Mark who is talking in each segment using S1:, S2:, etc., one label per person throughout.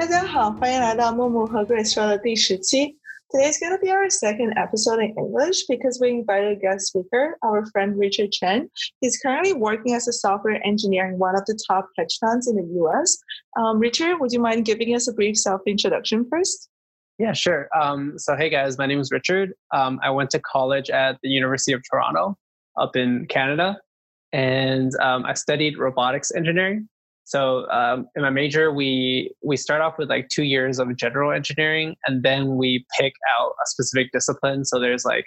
S1: 大家好，欢迎来到木木和 Grace 说的第十期。Today's going to be our second episode in English because we invited a guest speaker, our friend Richard Chen. He's currently working as a software engineer in one of the top hedge funds in the US. Um, Richard, would you mind giving us a brief self introduction first?
S2: Yeah, sure. Um, so, hey guys, my name is Richard. Um, I went to college at the University of Toronto up in Canada, and um, I studied robotics engineering. so um, in my major, we we start off with like two years of general engineering, and then we pick out a specific discipline. So there's like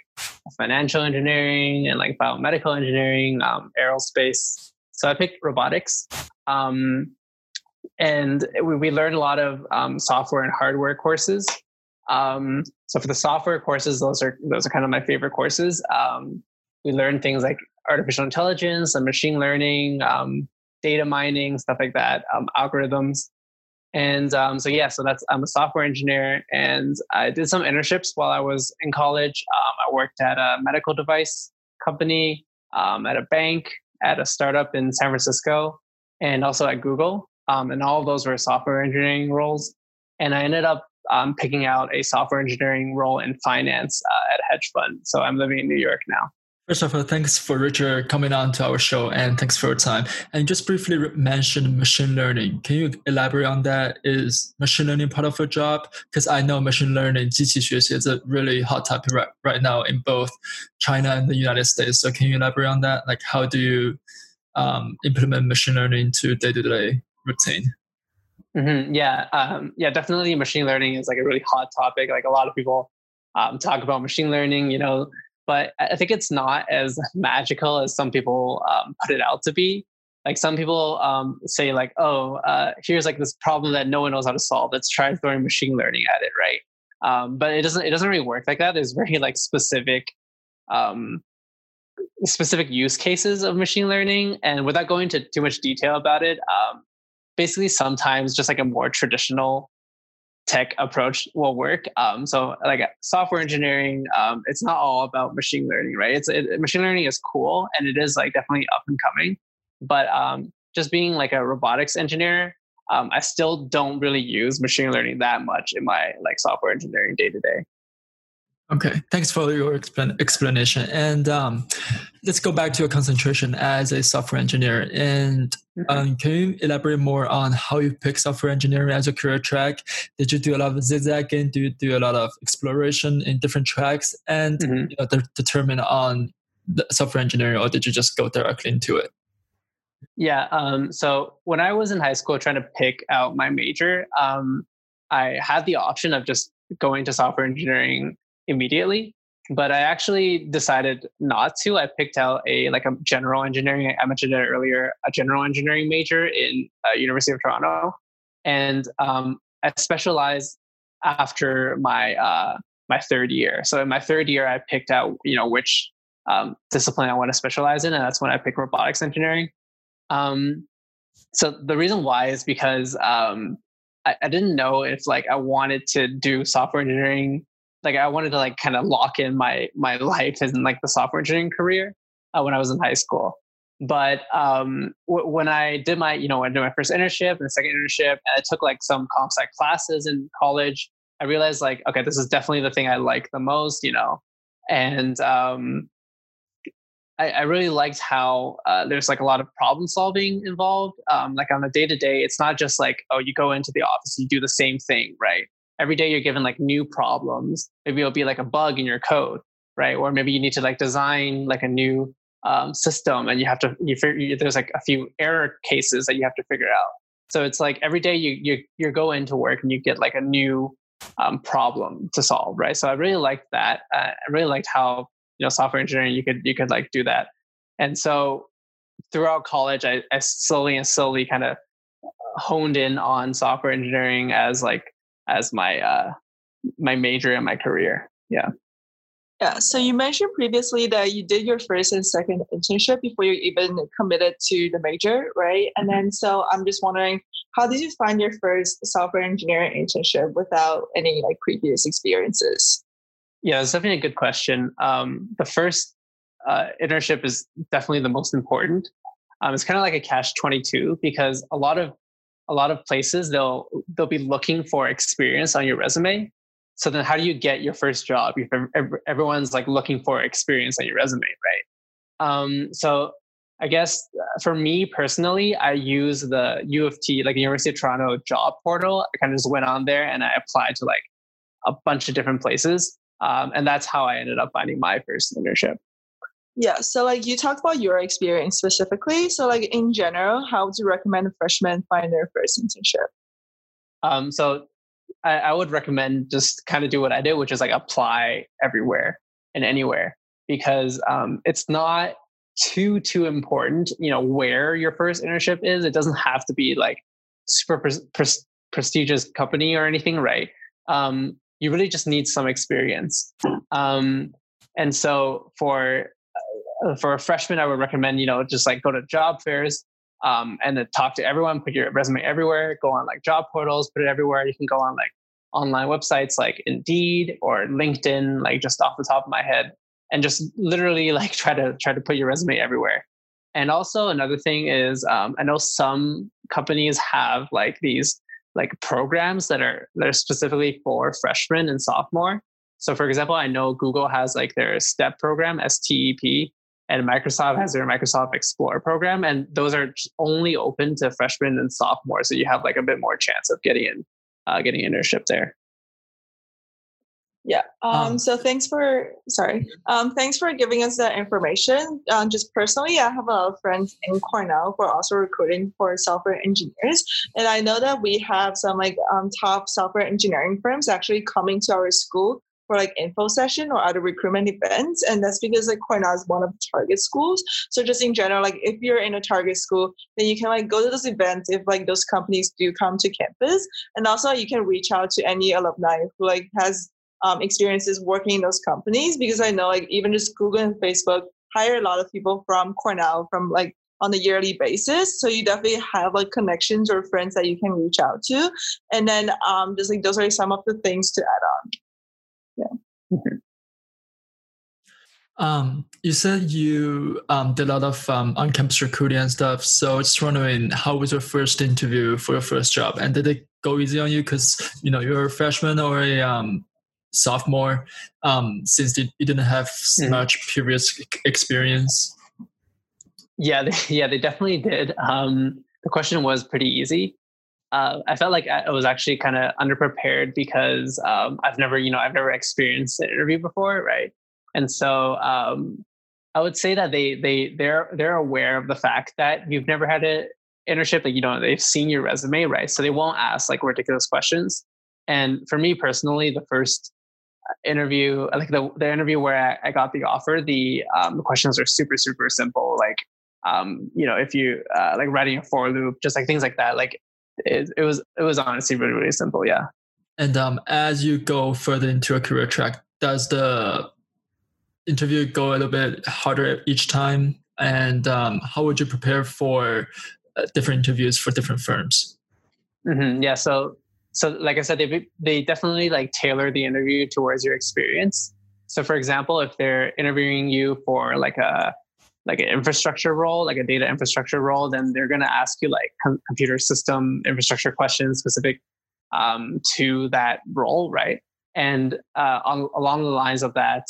S2: financial engineering and like biomedical engineering, um, aerospace. So I picked robotics, um, and we, we learned a lot of um, software and hardware courses. Um, so for the software courses, those are those are kind of my favorite courses. Um, we learn things like artificial intelligence and machine learning, data mining, stuff like that, um, algorithms. And um, so yeah, so that's I'm a software engineer, and I did some internships while I was in college. Um, I worked at a medical device company, um, at a bank, at a startup in San Francisco, and also at Google. Um, and all of those were software engineering roles. And I ended up um, picking out a software engineering role in finance uh, at a hedge fund. So I'm living in New York now.
S3: First of all, thanks for Richard coming on to our show and thanks for your time. And just briefly mention machine learning. Can you elaborate on that? Is machine learning part of your job? Because I know machine learning, 机器学习 is a really hot topic right, right now in both China and the United States. So can you elaborate on that? Like how do you um, implement machine learning to day-to-day routine?
S2: Mm-hmm. Yeah, um, yeah, definitely. Machine learning is like a really hot topic. Like a lot of people um, talk about machine learning. You know, but I think it's not as magical as some people um, put it out to be. Like some people um, say, like, "Oh, uh, here's like this problem that no one knows how to solve. Let's try throwing machine learning at it, right?" Um, but it doesn't. It doesn't really work like that. There's very like specific, um, specific use cases of machine learning, and without going into too much detail about it, um, basically sometimes just like a more traditional tech approach will work. Um, so like software engineering, um, it's not all about machine learning, right? It's it, machine learning is cool and it is like definitely up and coming, but um, just being like a robotics engineer, um, I still don't really use machine learning that much in my like software engineering day to day.
S3: Okay, thanks for your explanation. And um, let's go back to your concentration as a software engineer. And mm-hmm. um, can you elaborate more on how you pick software engineering as a career track? Did you do a lot of zigzagging? Do you do a lot of exploration in different tracks and mm-hmm. you know, de- determine on the software engineering, or did you just go directly into it?
S2: Yeah. Um, so when I was in high school trying to pick out my major, um, I had the option of just going to software engineering immediately but i actually decided not to. I picked out a like a general engineering i mentioned it earlier a general engineering major in uh, university of toronto and um, i specialized after my uh, my third year. So in my third year i picked out you know which um, discipline i want to specialize in and that's when i picked robotics engineering. Um, so the reason why is because um, I, I didn't know if like i wanted to do software engineering like I wanted to like kind of lock in my my life in like the software engineering career uh, when I was in high school. But um, w- when I did my, you know, I did my first internship and the second internship, and I took like some comp sci classes in college, I realized like, okay, this is definitely the thing I like the most, you know, and um, I, I, really liked how uh, there's like a lot of problem solving involved. Um, like on a day to day, it's not just like, oh, you go into the office, you do the same thing, right? Every day you're given like new problems. Maybe it'll be like a bug in your code, right? Or maybe you need to like design like a new um, system and you have to you figure there's like a few error cases that you have to figure out. So it's like every day you you you go into work and you get like a new um, problem to solve, right? So I really liked that. Uh, I really liked how you know software engineering you could you could like do that. And so throughout college, I, I slowly and slowly kind of honed in on software engineering as like as my uh, my major in my career. Yeah.
S1: Yeah. So you mentioned previously that you did your first and second internship before you even committed to the major, right? And then so I'm just wondering, how did you find your first software engineering internship without any like previous experiences?
S2: Yeah, it's definitely a good question. Um, the first uh, internship is definitely the most important. Um, it's kind of like a catch 22 because a lot of a lot of places they'll they'll be looking for experience on your resume. So then, how do you get your first job if everyone's like looking for experience on your resume, right? Um, so I guess uh, for me personally, I use the U of T, like University of Toronto job portal. I kind of just went on there and I applied to like a bunch of different places. Um, and that's how I ended up finding my first internship.
S1: Yeah. So like you talked about your experience specifically. So like in general, how would you recommend a freshman find their first internship?
S2: Um, so I, I would recommend just kind of do what I did, which is like apply everywhere and anywhere because um, it's not too too important. You know where your first internship is. It doesn't have to be like super pre- pre- prestigious company or anything, right? Um, you really just need some experience. Um, and so for for a freshman, I would recommend, you know, just like go to job fairs um, and then talk to everyone, put your resume everywhere, go on like job portals, put it everywhere. You can go on like online websites like Indeed or LinkedIn, like just off the top of my head, and just literally like try to try to put your resume everywhere. And also another thing is, um, I know some companies have like these like programs that are that are specifically for freshmen and sophomore. So, for example, I know Google has like their STEP program, STEP, and Microsoft has their Microsoft Explore program, and those are only open to freshmen and sophomores. So you have like a bit more chance of getting in, uh, getting internship there.
S1: Yeah. Um, um, so thanks for sorry. Um, thanks for giving us that information. Um, just personally, I have a lot of friends in Cornell who are also recruiting for software engineers, and I know that we have some like um, top software engineering firms actually coming to our school for like info session or other recruitment events. And that's because like Cornell is one of the target schools. So just in general, like if you're in a target school, then you can like go to those events if like those companies do come to campus. And also you can reach out to any alumni who like has um, experiences working in those companies because I know like even just Google and Facebook hire a lot of people from Cornell from like on a yearly basis. So you definitely have like connections or friends that you can reach out to. And then um, just like those are some of the things to add on. Yeah.
S3: Mm-hmm. Um, you said you um, did a lot of um, on-campus recruiting and stuff. So just wondering, how was your first interview for your first job, and did it go easy on you? Because you know you're a freshman or a um, sophomore, um, since you, didn't have mm. much previous experience.
S2: Yeah, they, yeah, they definitely did. Um, the question was pretty easy uh, I felt like I was actually kind of underprepared because um, I've never, you know, I've never experienced an interview before, right? And so um, I would say that they they they're they're aware of the fact that you've never had an internship, like you know, they've seen your resume, right? So they won't ask like ridiculous questions. And for me personally, the first uh, interview, like the the interview where I, I got the offer, the um, the questions are super super simple, like um, you know, if you uh, like writing a for loop, just like things like that, like it, it was it was honestly really really simple. Yeah.
S3: And um, as you go further into a career track, does the interview go a little bit harder each time? And um, how would you prepare for uh, different interviews for different firms?
S2: Mm-hmm. Yeah. So so like I said, they they definitely like tailor the interview towards your experience. So for example, if they're interviewing you for like a like an infrastructure role, like a data infrastructure role, then they're going to ask you like com- computer system infrastructure questions specific um, to that role, right? And uh, on, along the lines of that,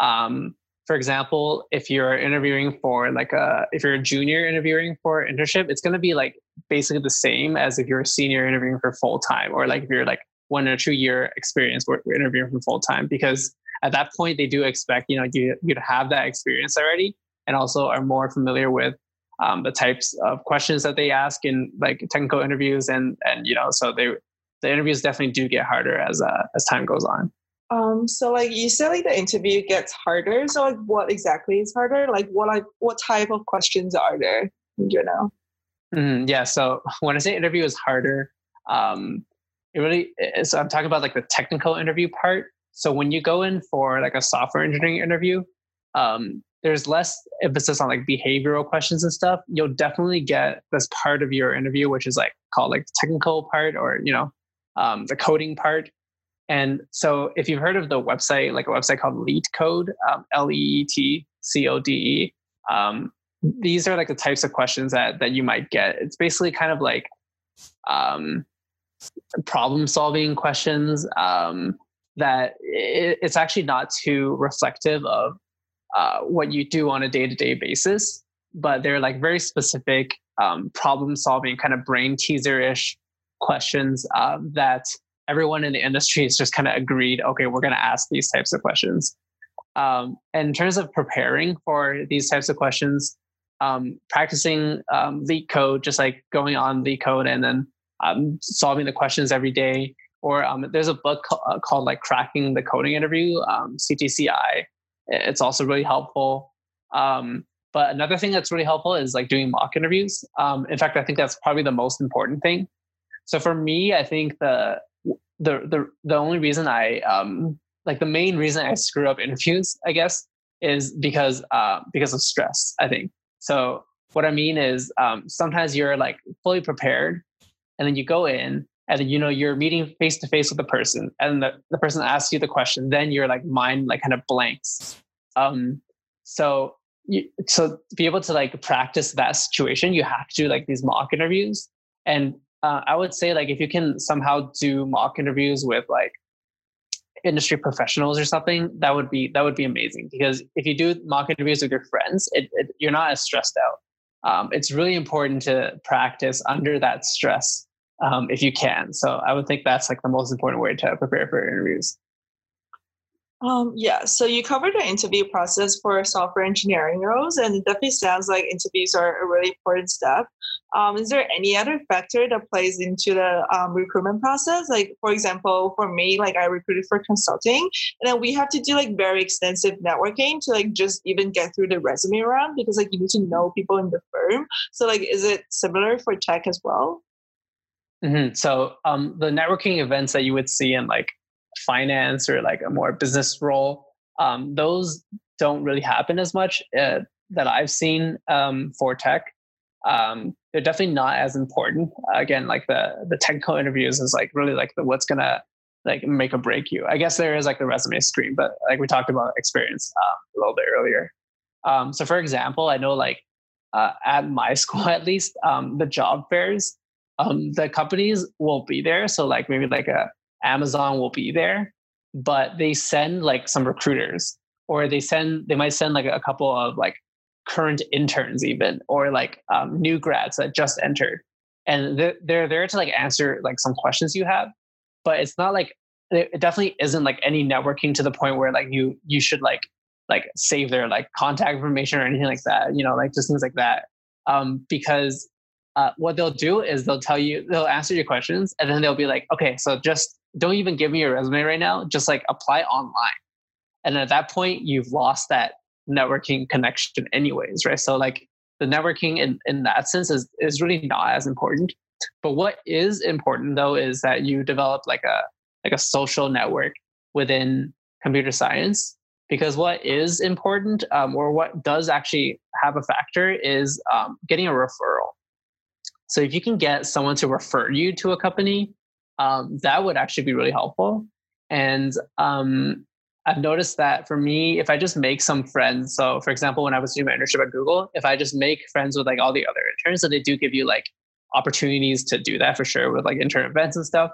S2: um, for example, if you're interviewing for like a, if you're a junior interviewing for internship, it's going to be like basically the same as if you're a senior interviewing for full time, or like if you're like one or two year experience we're, interviewing for full time, because at that point they do expect you know you you to have that experience already and also are more familiar with um, the types of questions that they ask in like technical interviews and and you know so they the interviews definitely do get harder as uh, as time goes on.
S1: Um so like you said like the interview gets harder. So like what exactly is harder? Like what like what type of questions are there you know?
S2: Mm, yeah so when i say interview is harder um it really is i'm talking about like the technical interview part. So when you go in for like a software engineering interview um, there's less emphasis on like behavioral questions and stuff, you'll definitely get this part of your interview, which is like called like technical part or, you know, um, the coding part. And so if you've heard of the website, like a website called LeetCode, um, L-E-E-T-C-O-D-E, um, these are like the types of questions that, that you might get. It's basically kind of like um, problem solving questions um, that it, it's actually not too reflective of uh, what you do on a day to day basis, but they're like very specific um, problem solving kind of brain teaser ish questions uh, that everyone in the industry has just kind of agreed okay, we're going to ask these types of questions. Um, in terms of preparing for these types of questions, um, practicing um, LeetCode, just like going on LeetCode and then um, solving the questions every day. Or um, there's a book called, uh, called like Cracking the Coding Interview, CTCI. It's also really helpful. Um, but another thing that's really helpful is like doing mock interviews. in fact, I think that's probably the most important thing. So for me, I think the the the the only reason I um like the main reason I screw up interviews, I guess, is because uh because of stress. I think so what I mean is um, sometimes you're like fully prepared and then you go in and you know you're meeting face to face with the person and the, the person asks you the question then your like mind like kind of blanks um so you, so to be able to like practice that situation you have to do like these mock interviews and uh, i would say like if you can somehow do mock interviews with like industry professionals or something, that would be that would be amazing. Because if you do mock interviews with your friends, it, it, you're not as stressed out. Um, it's really important to practice under that stress um, if you can. So I would think that's like the most important way to prepare for interviews.
S1: Um, yeah, so you covered the interview process for software engineering roles, and it definitely sounds like interviews are a really important step. Um, is there any other factor that plays into the um, recruitment process? Like, for example, for me, like I recruited for consulting, and then we have to do like very extensive networking to like just even get through the resume round because like you need to know people in the firm. So, like, is it similar for tech as well?
S2: Mm-hmm. So, um, the networking events that you would see in like finance or like a more business role, um, those don't really happen as much uh, that I've seen um, for tech. Um, they're definitely not as important. Again, like the the technical interviews is like really like the what's gonna like make or break you. I guess there is like the resume screen, but like we talked about experience um, a little bit earlier. Um, so for example, I know like uh, at my school at least, the job fairs, um, the companies won't be there. So like maybe like a Amazon will be there, but they send like some recruiters or they send they might send like a couple of like current interns even or like um, new grads that just entered and they're, they're there to like answer like some questions you have but it's not like it definitely isn't like any networking to the point where like you you should like like save their like contact information or anything like that you know like just things like that um because uh, what they'll do is they'll tell you they'll answer your questions and then they'll be like okay so just don't even give me your resume right now. Just like apply online. And at that point, you've lost that networking connection anyways, right? So like the networking in, in that sense is, is really not as important. But what is important though is that you develop like a like a social network within computer science. Because what is important, um, or what does actually have a factor, is um, getting a referral. So if you can get someone to refer you to a company, um, that would actually be really helpful. And um, I've noticed that for me, if I just make some friends, so for example, when I was doing my internship at Google, if I just make friends with like all the other interns, so they do give you like opportunities to do that for sure with like intern events and stuff,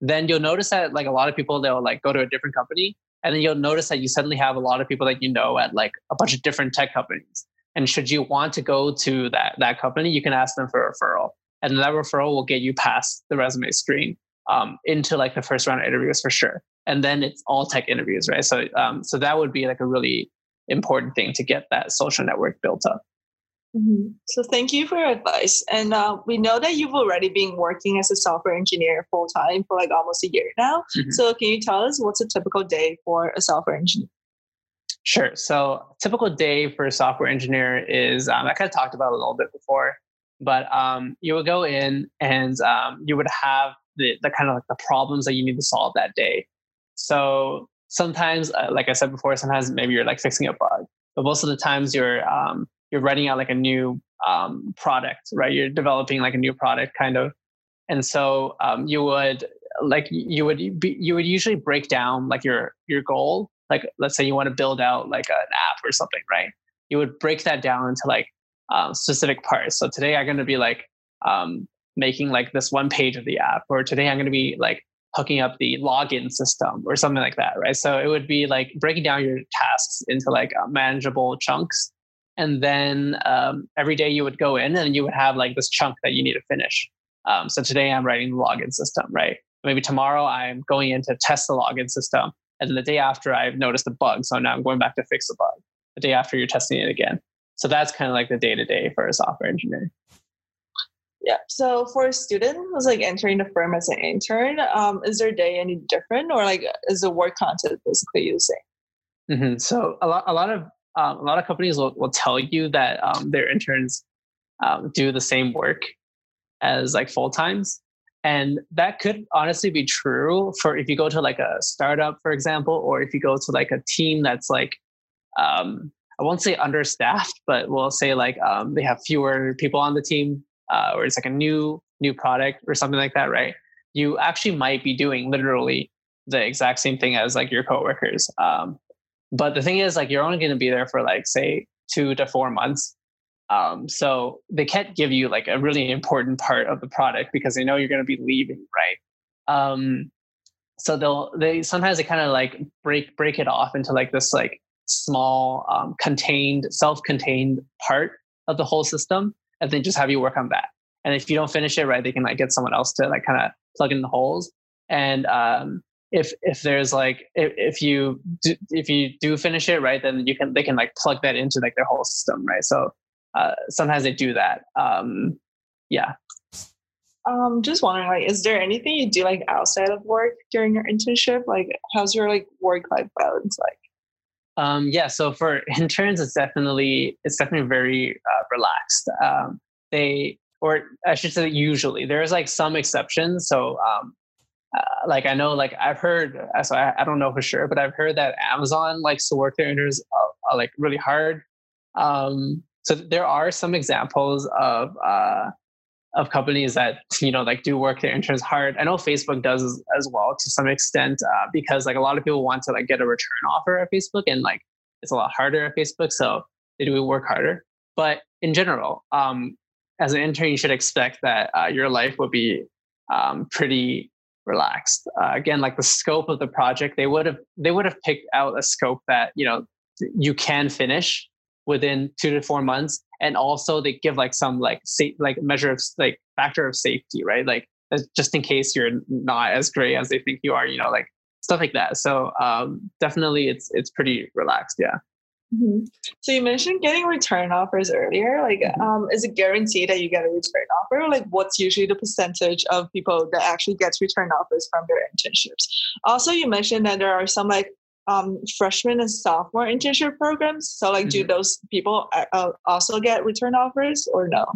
S2: then you'll notice that like a lot of people they'll like go to a different company, and then you'll notice that you suddenly have a lot of people that you know at like a bunch of different tech companies. And should you want to go to that that company, you can ask them for a referral, and that referral will get you past the resume screen um, into like the first round of interviews for sure. And then it's all tech interviews, right? So, um, so that would be like a really important thing to get that social network built up.
S1: Mm-hmm. So thank you for your advice. And uh, we know that you've already been working as a software engineer full time for like almost a year now. Mm-hmm. So can you tell us what's a typical day for a software engineer?
S2: Sure. So typical day for a software engineer is um, I kind of talked about a little bit before, but um, you would go in and um, you would have the, the kind of like the problems that you need to solve that day. So sometimes, uh, like I said before, sometimes maybe you're like fixing a bug, but most of the times you're um, you're writing out like a new um, product, right? You're developing like a new product, kind of, and so um, you would like you would be, you would usually break down like your your goal. Like let's say you want to build out like an app or something, right? You would break that down into like um, specific parts. So today I'm going to be like um, making like this one page of the app, or today I'm going to be like hooking up the login system or something like that, right? So it would be like breaking down your tasks into like uh, manageable chunks. And then um, every day you would go in and you would have like this chunk that you need to finish. Um, so today I'm writing the login system, right? Maybe tomorrow I'm going in to test the login system. And then the day after I've noticed a bug. So now I'm going back to fix the bug. The day after you're testing it again. So that's kind of like the day to day for a software engineer.
S1: Yeah. So for a student who's like entering the firm as an intern, um, is their day any different, or like is the work content basically the same?
S2: Mm-hmm. So a lot, a lot of um, a lot of companies will, will tell you that um, their interns um, do the same work as like full times, and that could honestly be true for if you go to like a startup, for example, or if you go to like a team that's like um, I won't say understaffed, but we'll say like um, they have fewer people on the team uh, or it's like a new new product or something like that, right? You actually might be doing literally the exact same thing as like your coworkers. Um, but the thing is, like, you're only going to be there for like say two to four months. Um, so they can't give you like a really important part of the product because they know you're going to be leaving, right? Um, so they'll they sometimes they kind of like break break it off into like this like small um, contained self-contained part of the whole system and then just have you work on that. And if you don't finish it right, they can like get someone else to like kind of plug in the holes. And um, if if there's like if, if you do, if you do finish it right, then you can they can like plug that into like their whole system, right? So uh, sometimes they do that. Um, yeah.
S1: Um, just wondering, like, is there anything you do like outside of work during your internship? Like, how's your like work life balance like?
S2: Um, yeah, so for interns, it's definitely it's definitely very uh, relaxed. Um, they, or I should say, usually there's like some exceptions. So, um, uh, like I know, like I've heard, uh, so I, I, don't know for sure, but I've heard that Amazon likes to work their interns uh, uh, like really hard. Um, so there are some examples of uh, of companies that you know like do work their interns hard. I know Facebook does as, well to some extent uh, because like a lot of people want to like get a return offer at Facebook and like it's a lot harder at Facebook, so they do work harder. But in general, um, as an intern, you should expect that uh, your life will be um, pretty relaxed. Uh, again, like the scope of the project, they would have they would have picked out a scope that you know you can finish within two to four months. And also they give like some like safe like measure of like factor of safety right? Like just in case you're not as great as they think you are you know like stuff like that. So um definitely it's it's pretty relaxed yeah.
S1: Mm-hmm. so you mentioned getting return offers earlier. Like mm-hmm. um is it guaranteed that you get a return offer? Like what's usually the percentage of people that actually gets return offers from their internships? Also you mentioned that there are some like um, freshman and sophomore internship programs. So, like, mm-hmm. do those people uh, uh, also get return offers or no?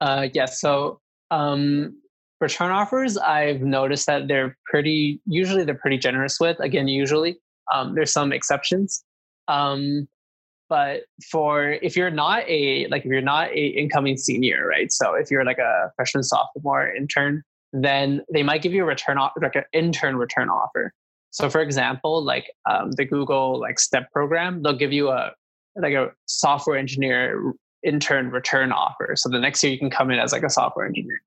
S2: Uh, yes. So, um, return offers, I've noticed that they're pretty. Usually, they're pretty generous with. Again, usually, um, there's some exceptions. Um, but for if you're not a like if you're not a incoming senior, right? So if you're like a freshman, sophomore intern, then they might give you a return like an intern return offer. So for example, like um, the Google like STEP program, they'll give you a like a software engineer intern return offer. So the next year you can come in as like a software engineer.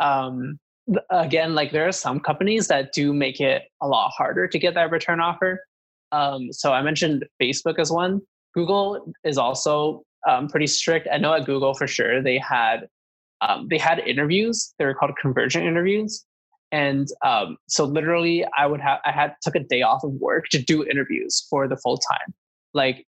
S2: Um, again, like there are some companies that do make it a lot harder to get that return offer. Um, so I mentioned Facebook as one. Google is also um, pretty strict. I know at Google for sure they had um, they had interviews. They were called conversion interviews, and um, so literally i would have i had took a day off of work to do interviews for the full time. Like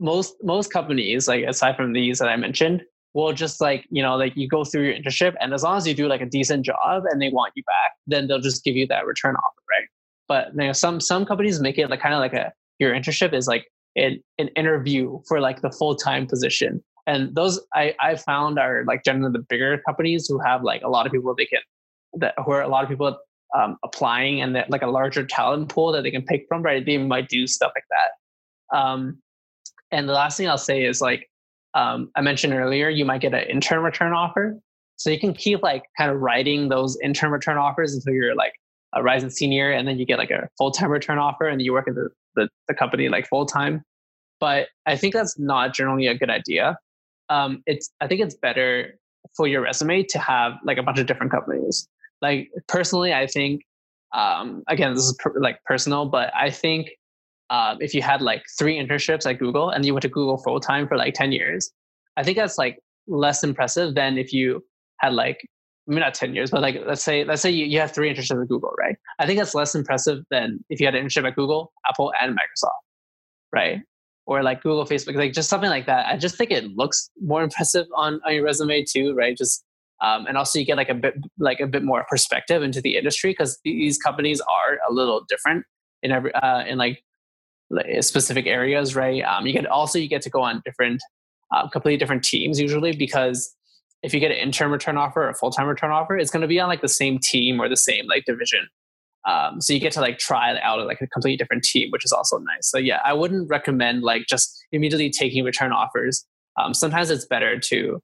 S2: most most companies like aside from these that i mentioned will just like you know like you go through your internship and as long as you do like a decent job and they want you back then they'll just give you that return offer right? But you know some some companies make it like kind of like a your internship is like an, an interview for like the full-time position. And those I, I found are like generally the bigger companies who have like a lot of people they can that where a lot of people um, applying and that like a larger talent pool that they can pick from, right? They might do stuff like that. Um, and the last thing I'll say is like um, I mentioned earlier, you might get an intern return offer. So you can keep like kind of writing those intern return offers until you're like a rising senior, and then you get like a full time return offer, and you work at the, the, the company like full time. But I think that's not generally a good idea. Um, it's I think it's better for your resume to have like a bunch of different companies. Like personally, I think um, again this is per, like personal, but I think um, if you had like three internships at Google and you went to Google full time for like ten years, I think that's like less impressive than if you had like I mean not 10 years, but like let's say let's say you, you have three internships at Google, right? I think that's less impressive than if you had an internship at Google, Apple, and Microsoft, right? Or like Google, Facebook, like just something like that. I just think it looks more impressive on, on your resume too, right? Just um, and also you get like a bit like a bit more perspective into the industry because these companies are a little different in every uh, in like specific areas, right? Um, you get also you get to go on different uh, completely different teams usually because if you get an intern return offer or a full time return offer, it's going to be on like the same team or the same like division. Um, so you get to like try it out like a completely different team, which is also nice. So yeah, I wouldn't recommend like just immediately taking return offers. Um, sometimes it's better to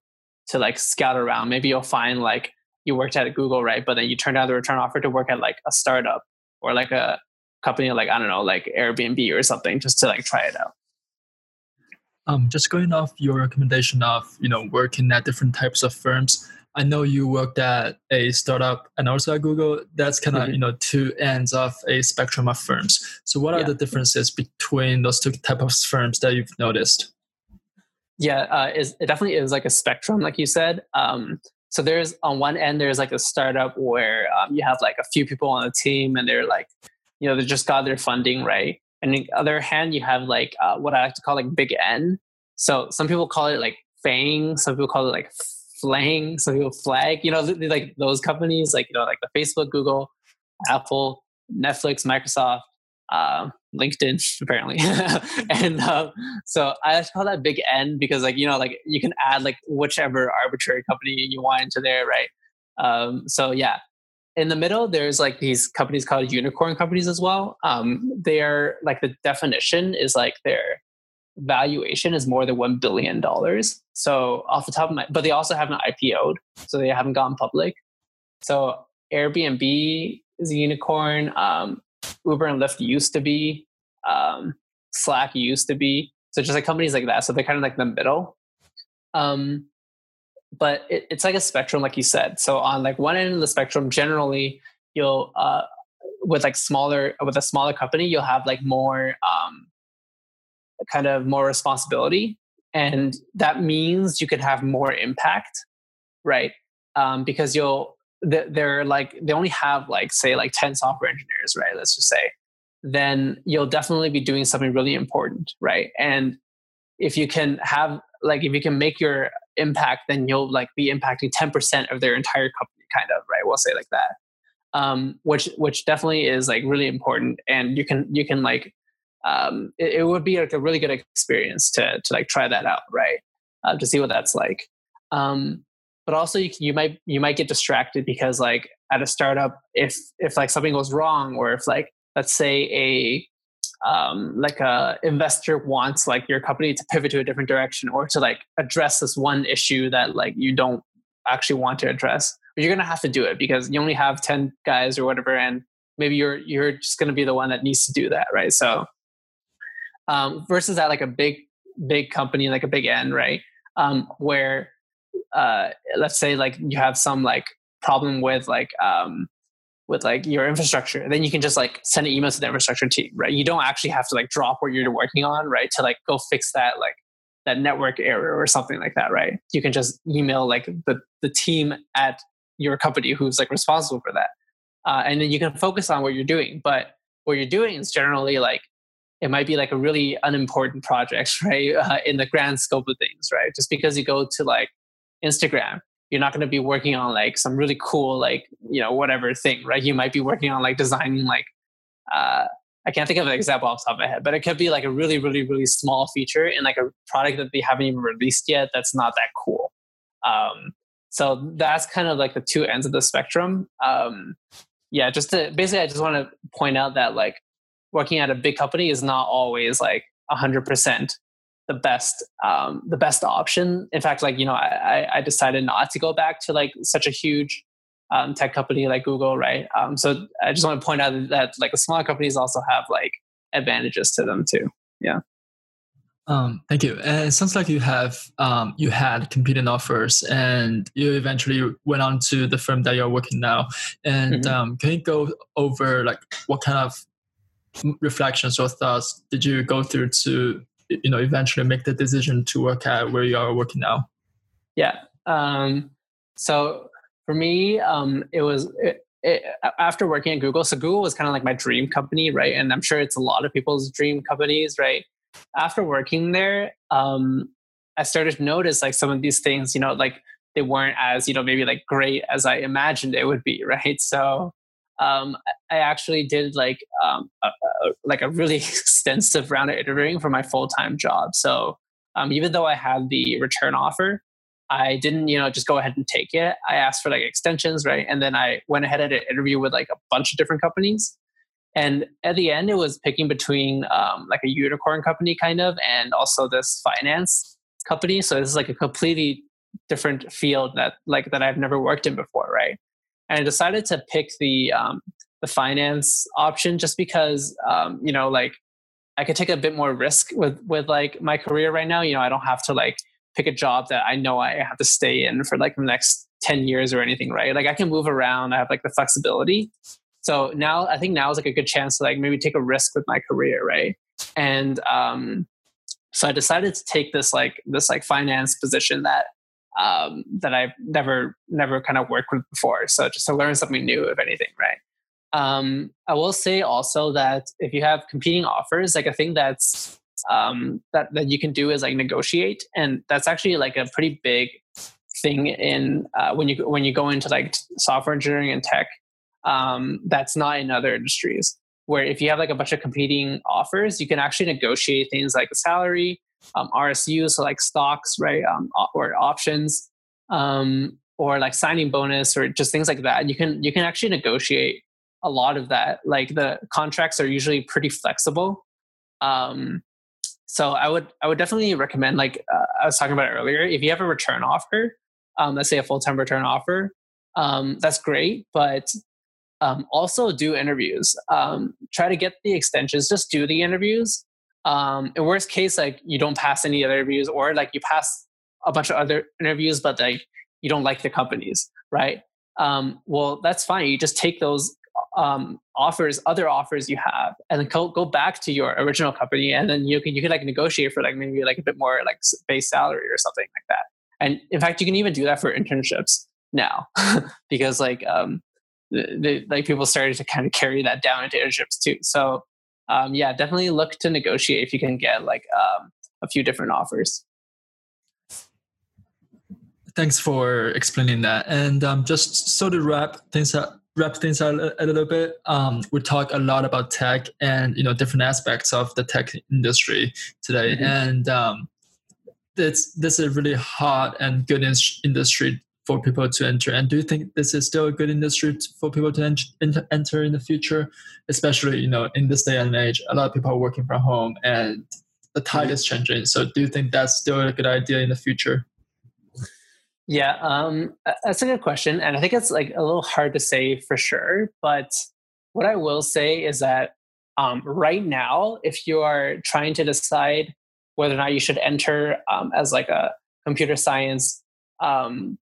S2: to like scout around. Maybe you'll find like you worked at Google, right? But then you turn down the return offer to work at like a startup or like a company like I don't know, like Airbnb or something, just to like try it out.
S3: Um, just going off your recommendation of you know working at different types of firms, I know you worked at a startup and also at Google. That's kind of mm-hmm. you know two ends of a spectrum of firms. So what are the differences between those two type of firms that you've noticed?
S2: Yeah, uh, it definitely is like a spectrum, like you said. Um, so there's on one end there's like a startup where um, you have like a few people on the team and they're like, you know, they just got their funding right. And on the other hand, you have like uh, what I like to call like big N. So some people call it like FAANG, some people call it like Flang, some people Flag. You know, like those companies, like you know, like the Facebook, Google, Apple, Netflix, Microsoft, uh, LinkedIn, apparently. and um, so I just call that big N because, like, you know, like you can add like whichever arbitrary company you want into there, right? Um, so yeah, in the middle, there's like these companies called unicorn companies as well. Um, they're like the definition is like their valuation is more than one billion dollars. So off the top of my, but they also haven't IPO'd, so they haven't gone public. So Airbnb is a unicorn. Um, Uber and Lyft used to be. Um, Slack used to be. So just like companies like that. So they're kind of like the middle. Um, but it, it's like a spectrum, like you said. So on like one end of the spectrum, generally you'll uh, with like smaller with a smaller company, you'll have like more um, kind of more responsibility, and that means you could have more impact, right? Um, because you'll they're like they only have like say like 10 software engineers right let's just say then you'll definitely be doing something really important right and if you can have like if you can make your impact, then you'll like be impacting 10% of their entire company, kind of, right? We'll say like that. Um, which which definitely is like really important. And you can you can like um, it, it, would be like a really good experience to to like try that out, right? Uh, to see what that's like. Um, but also you, you might you might get distracted because like at a startup, if if like something goes wrong, or if like let's say a um, like a investor wants like your company to pivot to a different direction or to like address this one issue that like you don't actually want to address but you're gonna have to do it because you only have 10 guys or whatever and maybe you're you're just gonna be the one that needs to do that right? So um, versus at like a big big company like a big N right? Um, where uh, let's say like you have some like problem with like um, with like your infrastructure then you can just like send an email to the infrastructure team right? You don't actually have to like drop what you're working on right to like go fix that like that network error or something like that right? You can just email like the the team at your company who's like responsible for that uh, and then you can focus on what you're doing but what you're doing is generally like it might be like a really unimportant project right uh, in the grand scope of things right? Just because you go to like instagram. You're not going to be working on like some really cool like you know whatever thing right? You might be working on like designing like uh, i can't think of an example off the top of my head but it could be like a really really really small feature in like a product that they haven't even released yet that's not that cool. Um, so that's kind of like the two ends of the spectrum. Um, yeah just to basically i just want to point out that like working at a big company is not always like 100% the best um, the best option. In fact, like you know, I, I decided not to go back to like such a huge um, tech company like Google, right? Um, so I just want to point out that like the smaller companies also have like advantages to them too. Yeah.
S3: Um, thank you. And it sounds like you have um, you had competing offers, and you eventually went on to the firm that you're working now. And mm-hmm. um, can you go over like what kind of reflections or thoughts did you go through to you know eventually make the decision to work at where you are working now?
S2: Yeah. Um, so for me, um, it was it, it, after working at Google. So Google was kind of like my dream company, right? And I'm sure it's a lot of people's dream companies, right? After working there, um, I started to notice like some of these things, you know, like they weren't as you know maybe like great as I imagined it would be, right? So um, I actually did like um, a, a, like a really extensive round of interviewing for my full time job. So um, even though I had the return offer, I didn't, you know, just go ahead and take it. I asked for like extensions, right? And then I went ahead and interview with like a bunch of different companies. And at the end, it was picking between um, like a unicorn company kind of and also this finance company. So this is like a completely different field that like that I've never worked in before, right? And I decided to pick the um, the finance option just because um, you know like I could take a bit more risk with with like my career right now. You know, I don't have to like pick a job that I know I have to stay in for like the next 10 years or anything, right? Like I can move around, I have like the flexibility. So now I think now is like a good chance to like maybe take a risk with my career, right? And um so I decided to take this like this like finance position that um that I've never never kind of worked with before. So just to learn something new, if anything, right? Um, I will say also that if you have competing offers, like a thing that's um, that that you can do is like negotiate, and that's actually like a pretty big thing in uh, when you when you go into like software engineering and tech. Um, that's not in other industries. Where if you have like a bunch of competing offers, you can actually negotiate things like salary, um, RSUs, so like stocks, right, um, or options, um, or like signing bonus, or just things like that. You can you can actually negotiate a lot of that. Like the contracts are usually pretty flexible. Um, so I would I would definitely recommend like uh, I was talking about earlier. If you have a return offer, um, let's say a full time return offer, um, that's great. But um, also do interviews. Um, try to get the extensions. Just do the interviews. Um, in worst case, like you don't pass any other interviews, or like you pass a bunch of other interviews, but like you don't like the companies, right? Um, well, that's fine. You just take those um, offers, other offers you have, and then go, go back to your original company, and then you can you can like negotiate for like maybe like a bit more like base salary or something like that. And in fact, you can even do that for internships now, because like um, the, the, like people started to kind of carry that down into internships too. So um, yeah, definitely look to negotiate if you can get like um, a few different offers.
S3: Thanks for explaining that. And um, just so to wrap things up, wrap things out a, little bit, um, we talk a lot about tech and you know different aspects of the tech industry today, mm-hmm. and um, this this is a really hot and good in- industry for people to enter. And do you think this is still a good industry for people to ent- enter in the future, especially you know in this day and age, a lot of people are working from home and the tide is changing. So do you think that's still a good idea in the future?
S2: Yeah, um, that's a good question, and I think it's like a little hard to say for sure. But what I will say is that um, right now, if you are trying to decide whether or not you should enter um, as like a computer science um,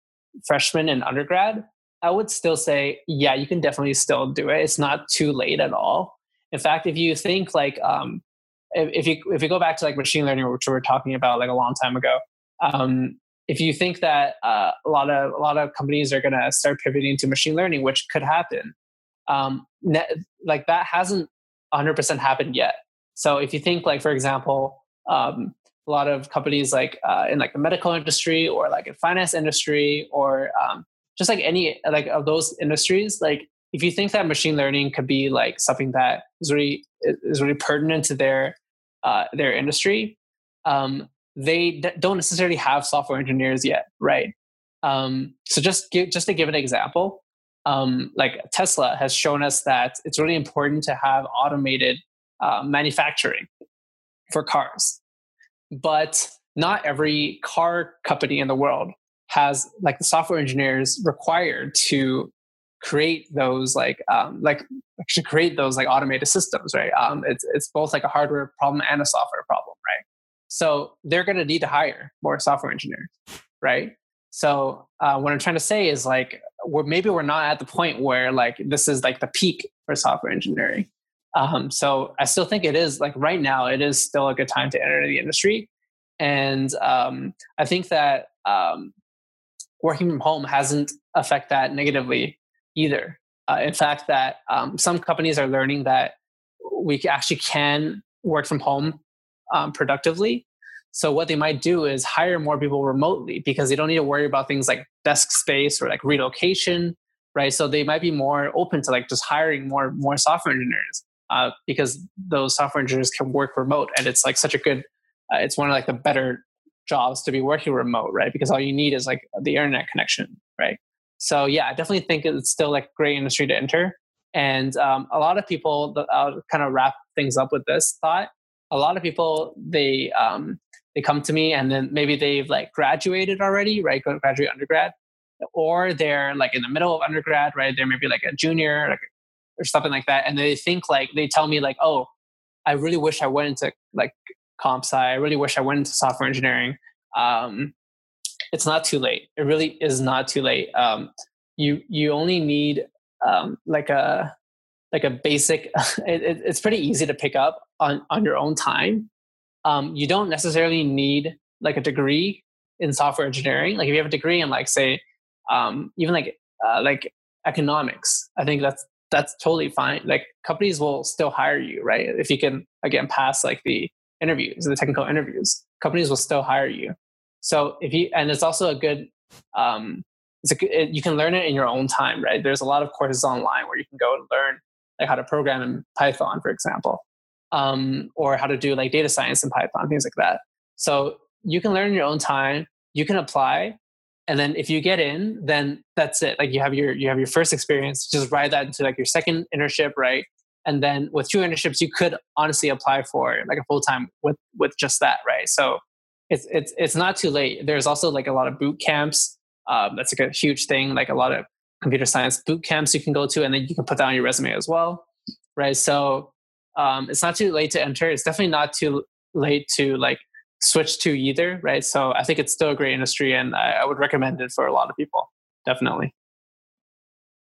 S2: freshman and undergrad, I would still say, yeah, you can definitely still do it. It's not too late at all. In fact, if you think like um, if, if you if you go back to like machine learning, which we were talking about like a long time ago, um, if you think that uh, a lot of a lot of companies are going to start pivoting to machine learning, which could happen, um, ne- like that hasn't 100% happened yet. So if you think like for example, um, a lot of companies like uh, in like the medical industry or like in finance industry or um, just like any like of those industries, like if you think that machine learning could be like something that is really is really pertinent to their uh, their industry, um, they d- don't necessarily have software engineers yet, right? Um, so just just to give an example, um, like Tesla has shown us that it's really important to have automated uh, manufacturing for cars, but not every car company in the world has like the software engineers required to create those like um, like actually create those like automated systems, right? Um, it's it's both like a hardware problem and a software problem, right? So they're going to need to hire more software engineers, right? So uh, what I'm trying to say is like, we're, maybe we're not at the point where like this is like the peak for software engineering. Um, so I still think it is like right now, it is still a good time to enter the industry. And um, I think that um, working from home hasn't affect that negatively either. Uh, in fact, that um, some companies are learning that we actually can work from home um, productively. So what they might do is hire more people remotely because they don't need to worry about things like desk space or like relocation, right? So they might be more open to like just hiring more more software engineers uh, because those software engineers can work remote, and it's like such a good. Uh, it's one of like the better jobs to be working remote, right? Because all you need is like the internet connection, right? So yeah, I definitely think it's still like a great industry to enter. And um, a lot of people, I'll kind of wrap things up with this thought. A lot of people, they um, they come to me and then maybe they've like graduated already, right? Graduate undergrad, or they're like in the middle of undergrad, right? They're maybe like a junior, like or something like that, and they think like they tell me like, oh, I really wish I went into like comp sci. I really wish I went into software engineering. Um, it's not too late. It really is not too late. Um, you you only need um, like a like a basic. It, it, it's pretty easy to pick up on on your own time. Um, you don't necessarily need like a degree in software engineering. Like if you have a degree in like say um, even like uh, like economics, I think that's that's totally fine. Like companies will still hire you, right? If you can again pass like the interviews, the technical interviews, companies will still hire you. So if you and it's also a good um, it's a, it, you can learn it in your own time, right? There's a lot of courses online where you can go and learn like how to program in Python, for example, um, or how to do like data science in Python, things like that. So you can learn in your own time. You can apply, and then if you get in, then that's it. Like you have your you have your first experience. Just ride that into like your second internship, right? And then with two internships, you could honestly apply for like a full time with with just that, right? So it's it's it's not too late. There's also like a lot of boot camps um, that's like a huge thing, like a lot of computer science boot camps you can go to, and then you can put that on your resume as well, right? So um, it's not too late to enter. It's definitely not too late to like switch to either, right? So I think it's still a great industry, and I, I would recommend it for a lot of people, definitely.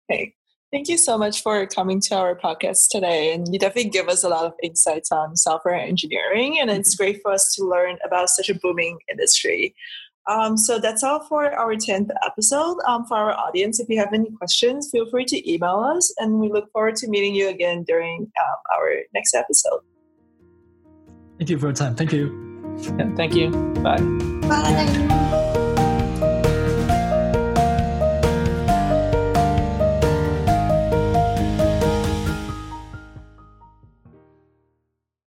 S1: Hey, thank you so much for coming to our podcast today, and you definitely give us a lot of insights on software engineering, and it's mm-hmm. great for us to learn about such a booming industry. Um, so that's all for our 10th episode. Um, for our audience, if you have any questions, feel free to email us, and we look forward to meeting you again during um, our next episode.
S3: Thank you for your time. Thank you.
S2: Yeah, thank you. Bye.
S1: Bye.